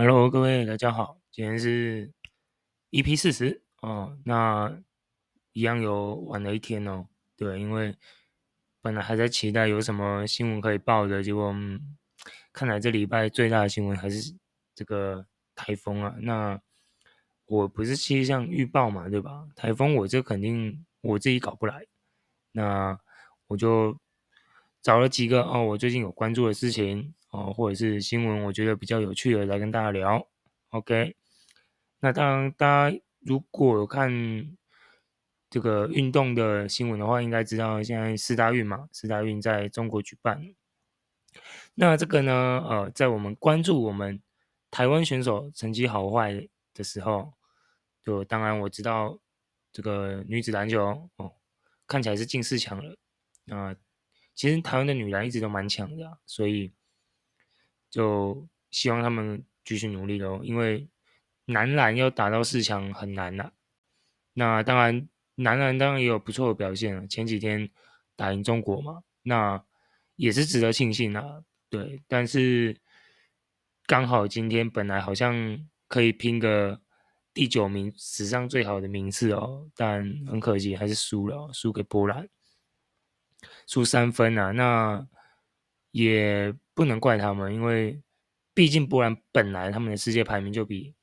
Hello，各位大家好，今天是 EP 四十哦，那一样有晚了一天哦，对，因为本来还在期待有什么新闻可以报的，结果、嗯、看来这礼拜最大的新闻还是这个台风啊。那我不是气象预报嘛，对吧？台风我这肯定我自己搞不来，那我就找了几个哦，我最近有关注的事情。哦，或者是新闻，我觉得比较有趣的，来跟大家聊。OK，那当然，大家如果有看这个运动的新闻的话，应该知道现在四大运嘛，四大运在中国举办。那这个呢，呃，在我们关注我们台湾选手成绩好坏的时候，就当然我知道这个女子篮球哦，看起来是进四强了。那、呃、其实台湾的女篮一直都蛮强的、所以。就希望他们继续努力喽，因为男篮要打到四强很难呐、啊。那当然，男篮当然也有不错的表现了，前几天打赢中国嘛，那也是值得庆幸啊。对，但是刚好今天本来好像可以拼个第九名，史上最好的名次哦，但很可惜还是输了，输给波兰，输三分啊。那也。不能怪他们，因为毕竟波兰本来他们的世界排名就比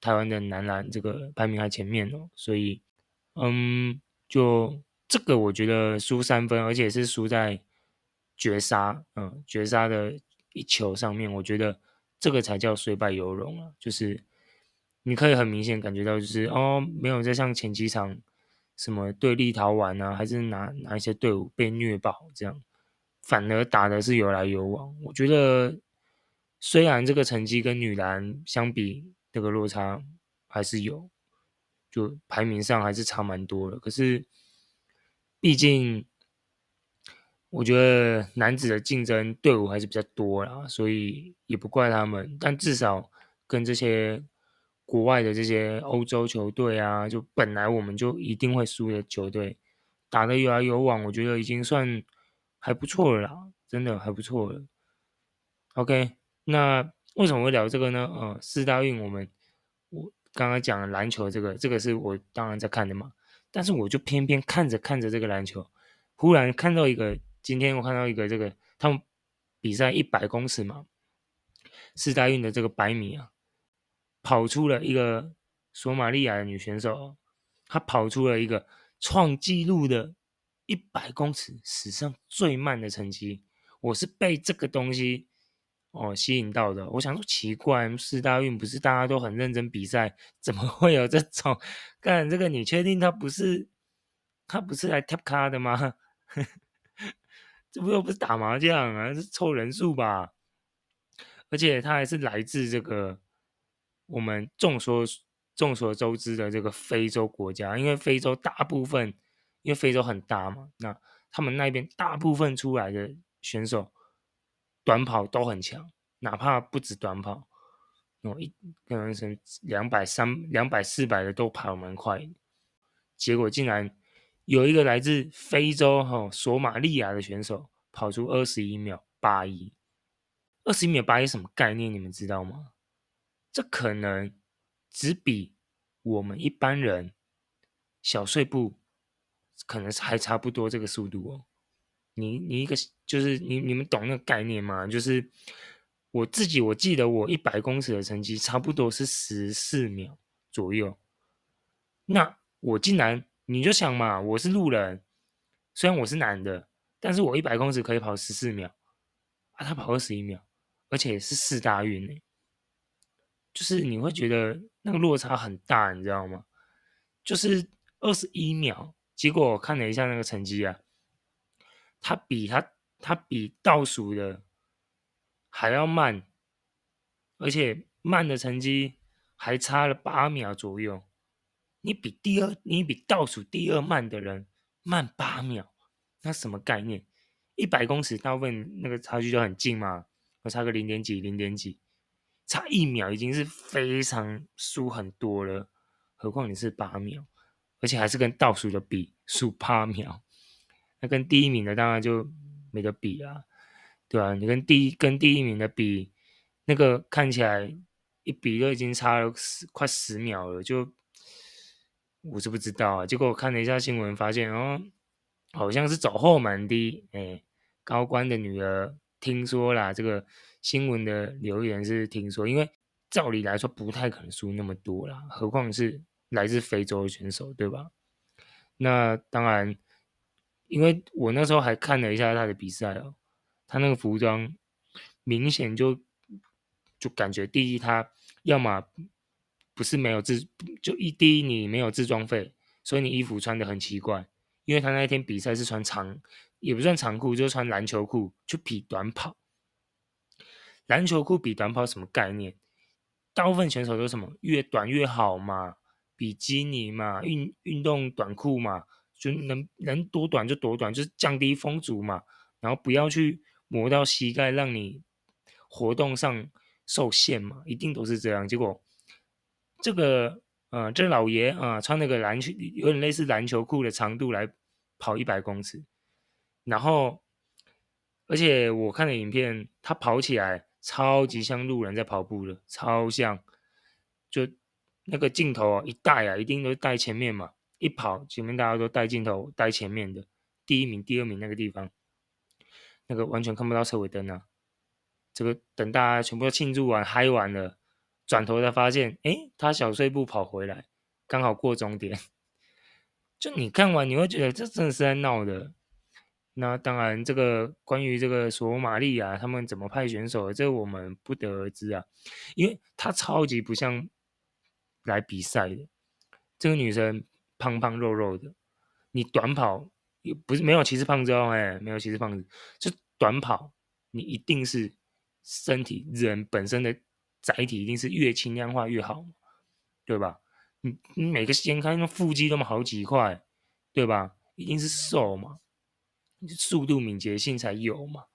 台湾的男篮这个排名还前面哦，所以，嗯，就这个我觉得输三分，而且是输在绝杀，嗯，绝杀的一球上面，我觉得这个才叫虽败犹荣啊，就是你可以很明显感觉到，就是哦，没有再像前几场什么对立陶宛啊，还是哪哪一些队伍被虐爆这样。反而打的是有来有往，我觉得虽然这个成绩跟女篮相比，这个落差还是有，就排名上还是差蛮多的。可是毕竟我觉得男子的竞争队伍还是比较多啦，所以也不怪他们。但至少跟这些国外的这些欧洲球队啊，就本来我们就一定会输的球队，打得有来有往，我觉得已经算。还不错了啦，真的还不错了。OK，那为什么会聊这个呢？呃，四大运我们我刚刚讲了篮球这个，这个是我当然在看的嘛。但是我就偏偏看着看着这个篮球，忽然看到一个，今天我看到一个这个他们比赛一百公尺嘛，四大运的这个百米啊，跑出了一个索马利亚的女选手，她跑出了一个创纪录的。一百公尺史上最慢的成绩，我是被这个东西哦吸引到的。我想说奇怪，四大运不是大家都很认真比赛，怎么会有这种？干这个你确定他不是他不是来贴卡的吗？这不又不是打麻将啊，是凑人数吧？而且他还是来自这个我们众所众所周知的这个非洲国家，因为非洲大部分。因为非洲很大嘛，那他们那边大部分出来的选手短跑都很强，哪怕不止短跑，哦一可能是两百三、两百四百的都跑蛮快，结果竟然有一个来自非洲哈、哦、索马利亚的选手跑出二十一秒八一，二十一秒八一什么概念？你们知道吗？这可能只比我们一般人小碎步。可能是还差不多这个速度哦，你你一个就是你你们懂那个概念吗？就是我自己我记得我一百公尺的成绩差不多是十四秒左右，那我竟然你就想嘛，我是路人，虽然我是男的，但是我一百公尺可以跑十四秒啊，他跑二十一秒，而且是四大运呢，就是你会觉得那个落差很大，你知道吗？就是二十一秒。结果我看了一下那个成绩啊，他比他他比倒数的还要慢，而且慢的成绩还差了八秒左右。你比第二，你比倒数第二慢的人慢八秒，那什么概念？一百公尺大部分那个差距就很近嘛，我差个零点几零点几，差一秒已经是非常输很多了，何况你是八秒。而且还是跟倒数的比数八秒，那跟第一名的当然就没得比啊，对吧？你跟第一跟第一名的比，那个看起来一比都已经差了十快十秒了，就我是不知道啊。结果我看了一下新闻，发现哦，好像是走后门的，哎，高官的女儿听说啦，这个新闻的留言是听说，因为照理来说不太可能输那么多啦，何况是来自非洲的选手，对吧？那当然，因为我那时候还看了一下他的比赛哦，他那个服装明显就。就感觉第一，他要么不是没有自，就一第一你没有自装费，所以你衣服穿的很奇怪。因为他那一天比赛是穿长，也不算长裤，就穿篮球裤去比短跑。篮球裤比短跑什么概念？大部分选手都什么越短越好嘛，比基尼嘛，运运动短裤嘛，就能能多短就多短，就是降低风阻嘛，然后不要去磨到膝盖，让你活动上。受限嘛，一定都是这样。结果这个呃，这老爷啊、穿那个篮球有点类似篮球裤的长度来跑一百公尺，然后而且我看的影片，他跑起来超级像路人在跑步的，超像。就那个镜头啊，一带啊，一定都带前面嘛，一跑前面大家都带镜头带前面的，第一名、第二名那个地方，那个完全看不到车尾灯啊。这个等大家全部都庆祝完、嗨完了，转头才发现，诶，他小碎步跑回来，刚好过终点。就你看完，你会觉得这真的是在闹的。那当然，这个关于这个索马利亚他们怎么派选手，这个我们不得而知啊，因为他超级不像来比赛的。这个女生胖胖肉肉的，你短跑也不是没有歧视胖子哦，哎，没有歧视胖子，就短跑你一定是。身体人本身的载体一定是越轻量化越好，对吧？你你每个掀开那腹肌那么好几块，对吧？一定是瘦嘛，速度敏捷性才有嘛。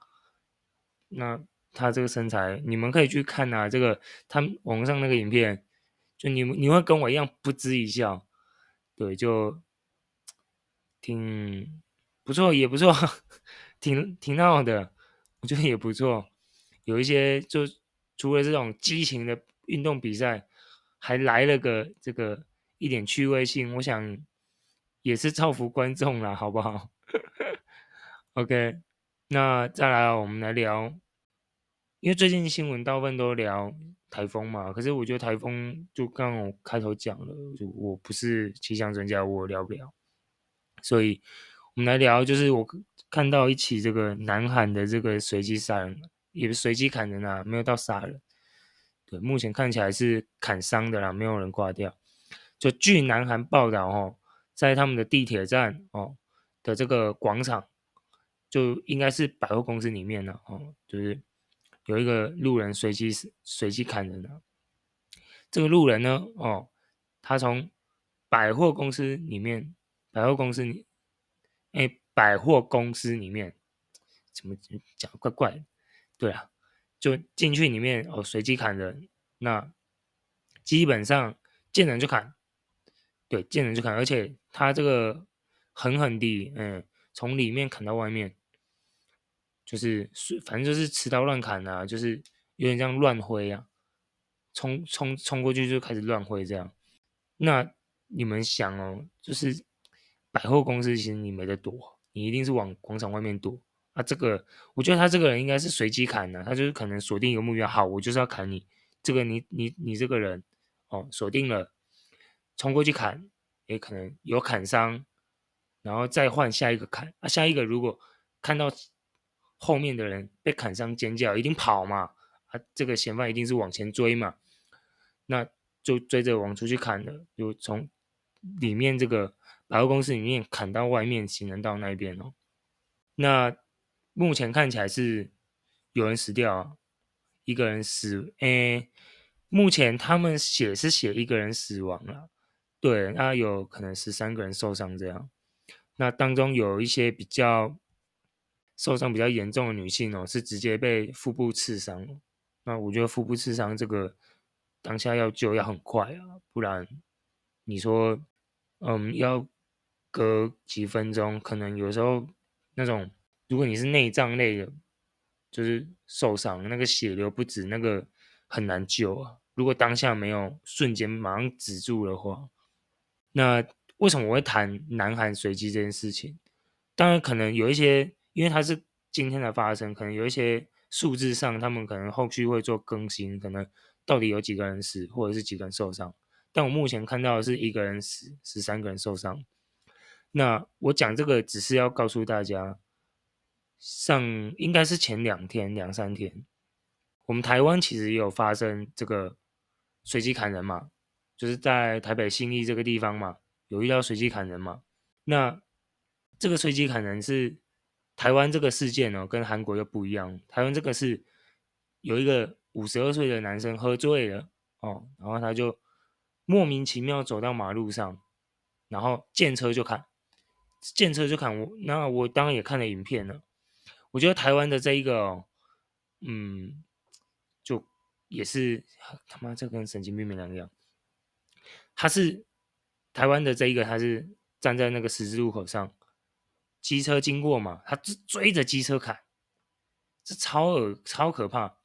那他这个身材，你们可以去看啊，这个他网上那个影片，就你你会跟我一样不知一笑，对，就挺不错，也不错，挺挺好的，我觉得也不错。有一些就除了这种激情的运动比赛，还来了个这个一点趣味性，我想也是造福观众啦，好不好？OK，那再来我们来聊，因为最近新闻大部分都聊台风嘛，可是我觉得台风就刚我开头讲了，就我不是气象专家，我聊不了，所以我们来聊，就是我看到一起这个南韩的这个随机杀人。也是随机砍人啊，没有到杀人。对，目前看起来是砍伤的啦，没有人挂掉。就据南韩报道哦，在他们的地铁站哦的这个广场，就应该是百货公司里面了哦，就是有一个路人随机随机砍人了。这个路人呢，哦，他从百货公司里面，百货公司里，哎，百货公司里面怎么讲怪怪的？对啊，就进去里面哦，随机砍人，那基本上见人就砍，对，见人就砍，而且他这个狠狠地，嗯，从里面砍到外面，就是反正就是持刀乱砍啊，就是有点像乱挥啊，冲冲冲过去就开始乱挥这样。那你们想哦，就是百货公司其实你没得躲，你一定是往广场外面躲。啊，这个我觉得他这个人应该是随机砍的，他就是可能锁定一个目标，好，我就是要砍你。这个你你你这个人，哦，锁定了，冲过去砍，也可能有砍伤，然后再换下一个砍。啊，下一个如果看到后面的人被砍伤尖叫，一定跑嘛。啊，这个嫌犯一定是往前追嘛，那就追着往出去砍了，就从里面这个百货公司里面砍到外面行人道那边哦，那。目前看起来是有人死掉，一个人死，诶，目前他们写是写一个人死亡了，对，那有可能十三个人受伤这样，那当中有一些比较受伤比较严重的女性哦，是直接被腹部刺伤，那我觉得腹部刺伤这个当下要救要很快啊，不然你说，嗯，要隔几分钟，可能有时候那种。如果你是内脏类的，就是受伤，那个血流不止，那个很难救啊。如果当下没有瞬间马上止住的话，那为什么我会谈南韩随机这件事情？当然，可能有一些，因为它是今天的发生，可能有一些数字上，他们可能后续会做更新，可能到底有几个人死，或者是几个人受伤。但我目前看到的是一个人死，十三个人受伤。那我讲这个只是要告诉大家，上应该是前两天、两三天，我们台湾其实也有发生这个。随机砍人嘛，就是在台北信义这个地方嘛，有遇到随机砍人嘛。那这个随机砍人是台湾这个事件哦，跟韩国又不一样。台湾这个是有一个五十二岁的男生喝醉了哦，然后他就莫名其妙走到马路上，然后见车就砍，见车就砍我。那我当然也看了影片了，我觉得台湾的这一个哦，嗯。就也是他妈，这跟神经病没两样。他是台湾的这一个，他是站在那个十字路口上，机车经过嘛，他追追着机车砍，这超恶超可怕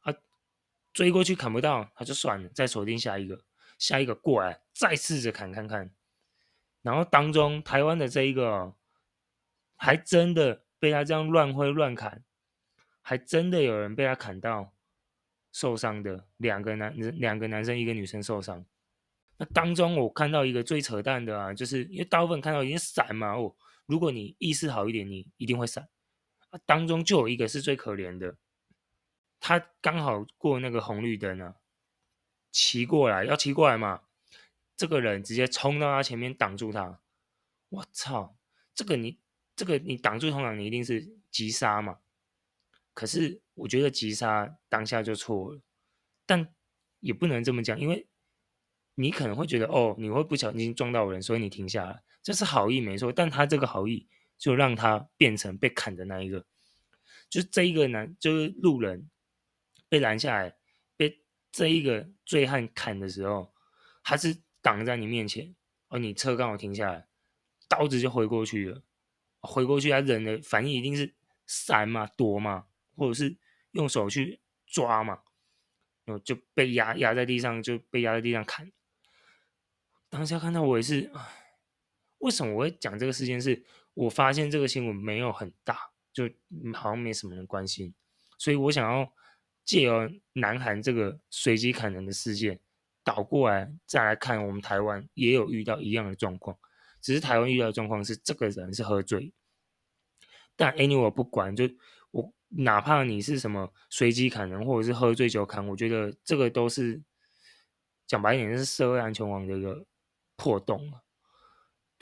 啊！追过去砍不到，他就算了，再锁定下一个，下一个过来再试着砍看看。然后当中台湾的这一个，还真的被他这样乱挥乱砍，还真的有人被他砍到。受伤的两个男人，两个男生，一个女生受伤。那当中我看到一个最扯淡的啊，就是因为大部分看到已经闪嘛，哦，如果你意识好一点，你一定会闪。啊，当中就有一个是最可怜的，他刚好过那个红绿灯啊，骑过来要骑过来嘛，这个人直接冲到他前面挡住他。我操，这个你这个你挡住，通常你一定是急刹嘛。可是我觉得急刹当下就错了，但也不能这么讲，因为你可能会觉得哦，你会不小心撞到人，所以你停下来，这是好意没错。但他这个好意就让他变成被砍的那一个，就是这一个男，就是路人被拦下来，被这一个醉汉砍的时候，他是挡在你面前，而你车刚好停下来，刀子就挥过去了，挥过去，他人的反应一定是闪嘛，躲嘛。或者是用手去抓嘛，然后就被压压在地上，就被压在地上砍。当下看到我也是，为什么我会讲这个事件是？我发现这个新闻没有很大，就好像没什么人关心，所以我想要借由南韩这个随机砍人的事件倒过来再来看，我们台湾也有遇到一样的状况，只是台湾遇到的状况是这个人是喝醉，但 anyway 我不管就。我哪怕你是什么随机砍人，或者是喝醉酒砍，我觉得这个都是讲白一点，是社会安全网的一个破洞。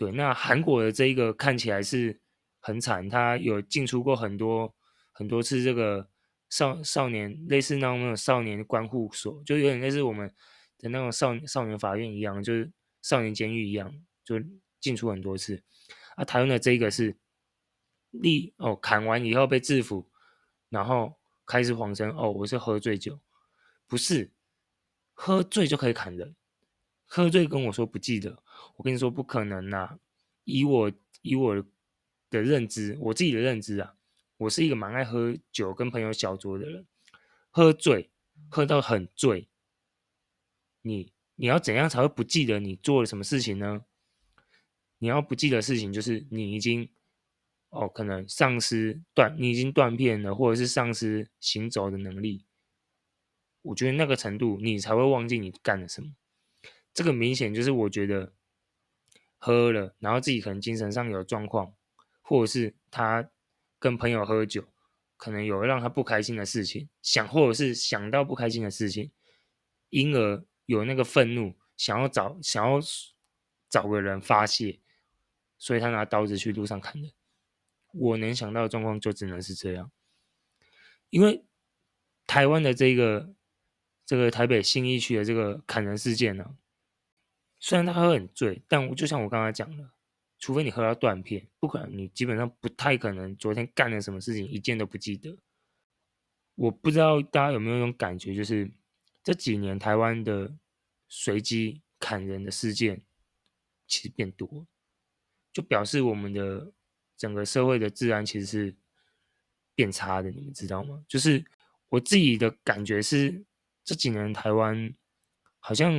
对，那韩国的这一个看起来是很惨，他有进出过很多很多次这个少少年，类似那种少年关护所，就有点类似我们的那种少少年法院一样，就是少年监狱一样，就进出很多次。啊，台湾的这个是。立哦，砍完以后被制服，然后开始谎称哦，我是喝醉酒，不是喝醉就可以砍人，喝醉跟我说不记得，我跟你说不可能呐、啊，以我以我的认知，我自己的认知啊，我是一个蛮爱喝酒跟朋友小酌的人，喝醉喝到很醉，你你要怎样才会不记得你做了什么事情呢？你要不记得事情就是你已经。哦，可能丧失断，你已经断片了，或者是丧失行走的能力。我觉得那个程度，你才会忘记你干了什么。这个明显就是我觉得喝了，然后自己可能精神上有状况，或者是他跟朋友喝酒，可能有让他不开心的事情，想或者是想到不开心的事情，因而有那个愤怒，想要找想要找个人发泄，所以他拿刀子去路上砍人。我能想到的状况就只能是这样，因为台湾的这个这个台北信义区的这个砍人事件呢、虽然他喝很醉，但我就像我刚刚讲的，除非你喝到断片，不可能，你基本上不太可能昨天干了什么事情一件都不记得。我不知道大家有没有一种感觉，就是这几年台湾的随机砍人的事件其实变多，就表示我们的。整个社会的治安其实是变差的，你们知道吗？就是我自己的感觉是，这几年台湾好像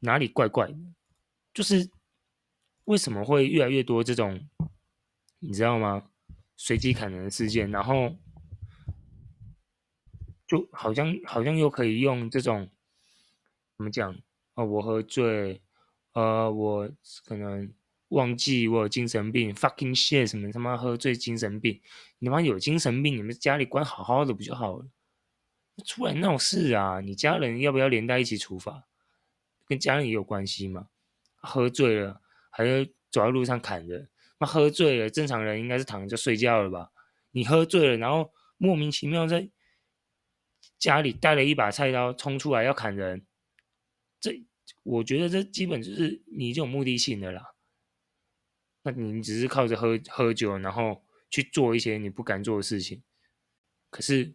哪里怪怪的，就是为什么会越来越多这种，你知道吗？随机砍人事件，然后就好像好像又可以用这种怎么讲？哦，我喝醉，呃，我可能忘记我有精神病，fucking shit，什么他妈喝醉精神病？你妈有精神病，你们家里管好好的不就好了？出来闹事啊！你家人要不要连带一起处罚？跟家人也有关系吗？喝醉了还要走在路上砍人？那喝醉了，正常人应该是躺着就睡觉了吧？你喝醉了，然后莫名其妙在家里带了一把菜刀冲出来要砍人，这我觉得这基本就是你这种目的性的啦。那你只是靠着喝喝酒，然后去做一些你不敢做的事情，可是。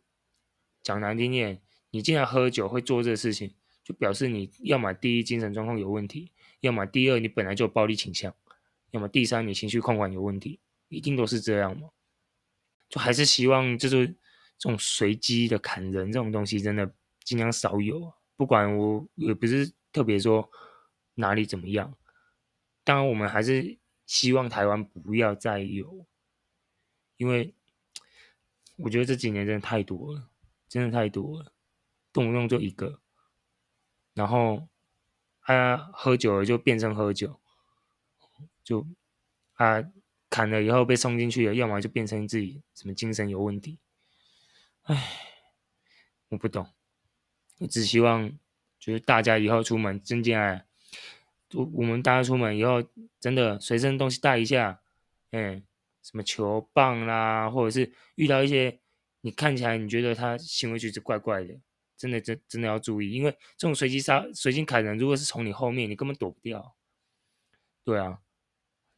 讲难听点，你竟然喝酒会做这事情，就表示你要么第一精神状况有问题，要么第二你本来就有暴力倾向，要么第三你情绪控管有问题，一定都是这样嘛？就还是希望就是这种随机的砍人这种东西真的尽量少有，不管我也不是特别说哪里怎么样，当然我们还是希望台湾不要再有，因为我觉得这几年真的太多了。真的太多了，动不动就一个，然后他喝酒了就变成喝酒，就他砍了以后被送进去了，要么就变成自己什么精神有问题。唉，我不懂，我只希望就是大家以后出门真进来，我我们大家出门以后真的随身东西带一下，嗯，什么球棒啦，或者是遇到一些。你看起来你觉得他行为举止怪怪的，真的真真的要注意，因为这种随机杀、随机砍人，如果是从你后面，你根本躲不掉。对啊，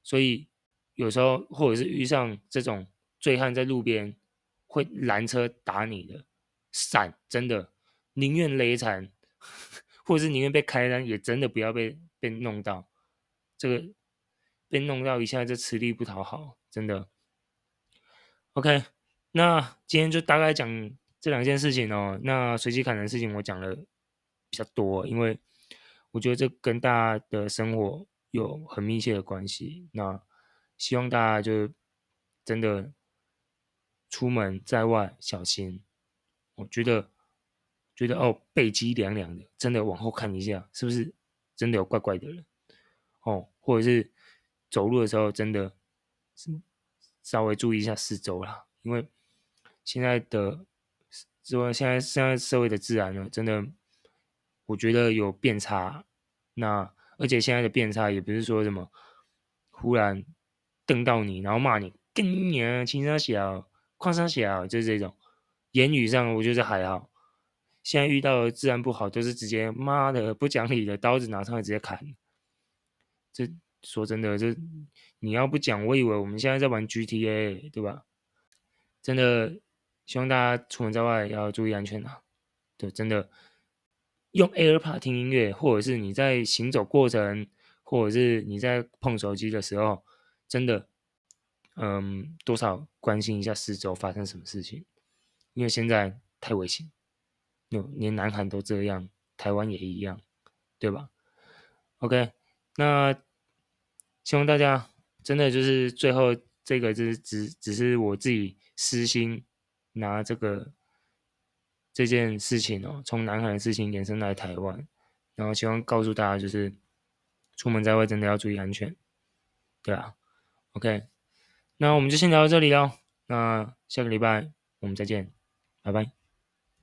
所以有时候或者是遇上这种醉汉在路边会拦车打你的，闪真的宁愿勒残，或者是宁愿被开单，也真的不要被被弄到。这个被弄到一下就吃力不讨好，真的。OK。那今天就大概讲这两件事情哦。那随机砍人事情我讲了比较多，因为我觉得这跟大家的生活有很密切的关系。那希望大家就真的出门在外小心。我觉得觉得哦，背脊凉凉的，真的往后看一下，是不是真的有怪怪的人？哦，或者是走路的时候真的稍微注意一下四周啦，因为。现在的，说现在现在社会的治安呢，真的，我觉得有变差。那而且现在的变差也不是说什么忽然瞪到你，然后骂你，跟你娘，轻声小，矿声小，就是这种言语上，我觉得还好。现在遇到的治安不好，都是直接妈的不讲理的，刀子拿上来直接砍。这说真的，这你要不讲，我以为我们现在在玩 GTA，对吧？真的。希望大家出门在外要注意安全啊！对，真的用 AirPod 听音乐，或者是你在行走过程，或者是你在碰手机的时候，真的，嗯，多少关心一下四周发生什么事情，因为现在太危险，有连南韩都这样，台湾也一样，对吧？OK，那希望大家真的就是最后这个就是只只是我自己私心。拿这个这件事情哦，从南海的事情延伸来台湾，然后希望告诉大家，就是出门在外真的要注意安全，对啊，OK，那我们就先聊到这里喽，那下个礼拜我们再见，拜拜。